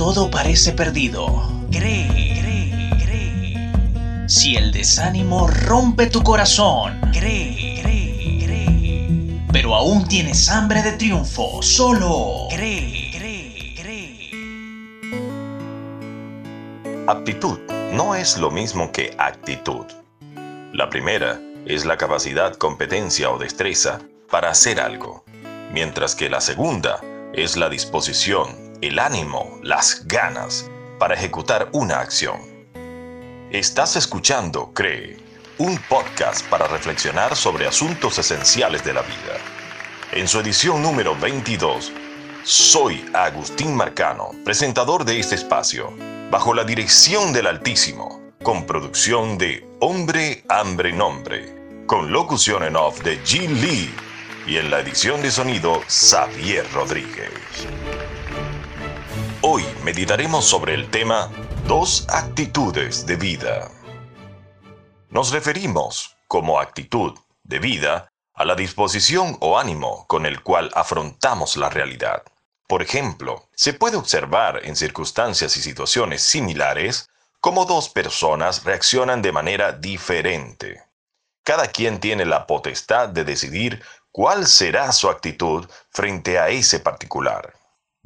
todo parece perdido, cree, cree, cree. Si el desánimo rompe tu corazón, cree, cree, cree. Pero aún tienes hambre de triunfo, solo cree, cree, cree. Aptitud no es lo mismo que actitud. La primera es la capacidad, competencia o destreza para hacer algo, mientras que la segunda es la disposición, el ánimo, las ganas para ejecutar una acción. Estás escuchando Cree, un podcast para reflexionar sobre asuntos esenciales de la vida. En su edición número 22, soy Agustín Marcano, presentador de este espacio, bajo la dirección del Altísimo, con producción de Hombre, Hambre, Nombre, con locución en off de G. Lee y en la edición de sonido Xavier Rodríguez. Hoy meditaremos sobre el tema Dos actitudes de vida. Nos referimos, como actitud de vida, a la disposición o ánimo con el cual afrontamos la realidad. Por ejemplo, se puede observar en circunstancias y situaciones similares cómo dos personas reaccionan de manera diferente. Cada quien tiene la potestad de decidir cuál será su actitud frente a ese particular.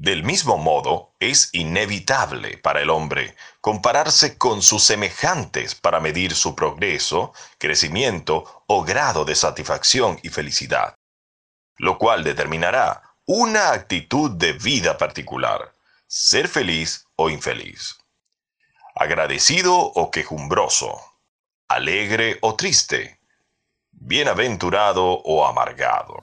Del mismo modo, es inevitable para el hombre compararse con sus semejantes para medir su progreso, crecimiento o grado de satisfacción y felicidad, lo cual determinará una actitud de vida particular, ser feliz o infeliz, agradecido o quejumbroso, alegre o triste, bienaventurado o amargado.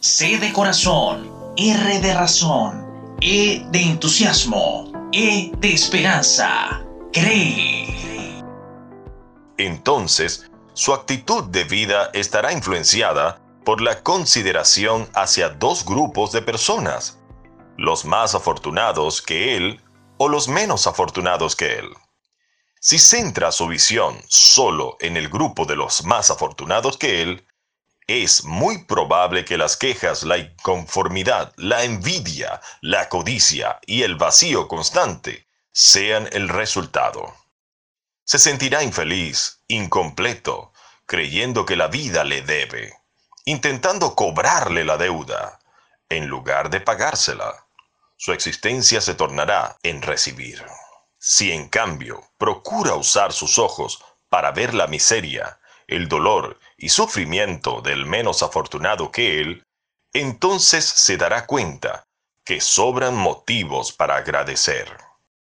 C de corazón, R de razón, E de entusiasmo, E de esperanza. Cree. Entonces, su actitud de vida estará influenciada por la consideración hacia dos grupos de personas, los más afortunados que él o los menos afortunados que él. Si centra su visión solo en el grupo de los más afortunados que él, es muy probable que las quejas, la inconformidad, la envidia, la codicia y el vacío constante sean el resultado. Se sentirá infeliz, incompleto, creyendo que la vida le debe, intentando cobrarle la deuda, en lugar de pagársela. Su existencia se tornará en recibir. Si en cambio procura usar sus ojos para ver la miseria, el dolor y sufrimiento del menos afortunado que él, entonces se dará cuenta que sobran motivos para agradecer.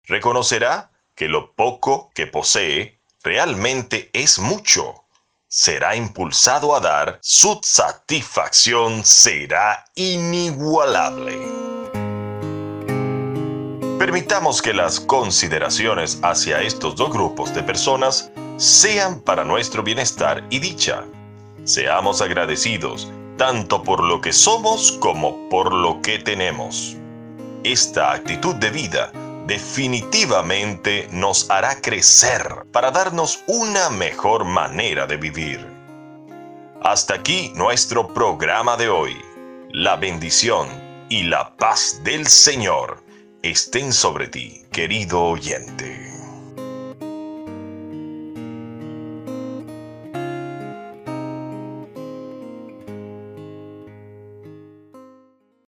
Reconocerá que lo poco que posee realmente es mucho. Será impulsado a dar, su satisfacción será inigualable. Permitamos que las consideraciones hacia estos dos grupos de personas sean para nuestro bienestar y dicha. Seamos agradecidos tanto por lo que somos como por lo que tenemos. Esta actitud de vida definitivamente nos hará crecer para darnos una mejor manera de vivir. Hasta aquí nuestro programa de hoy. La bendición y la paz del Señor estén sobre ti, querido oyente.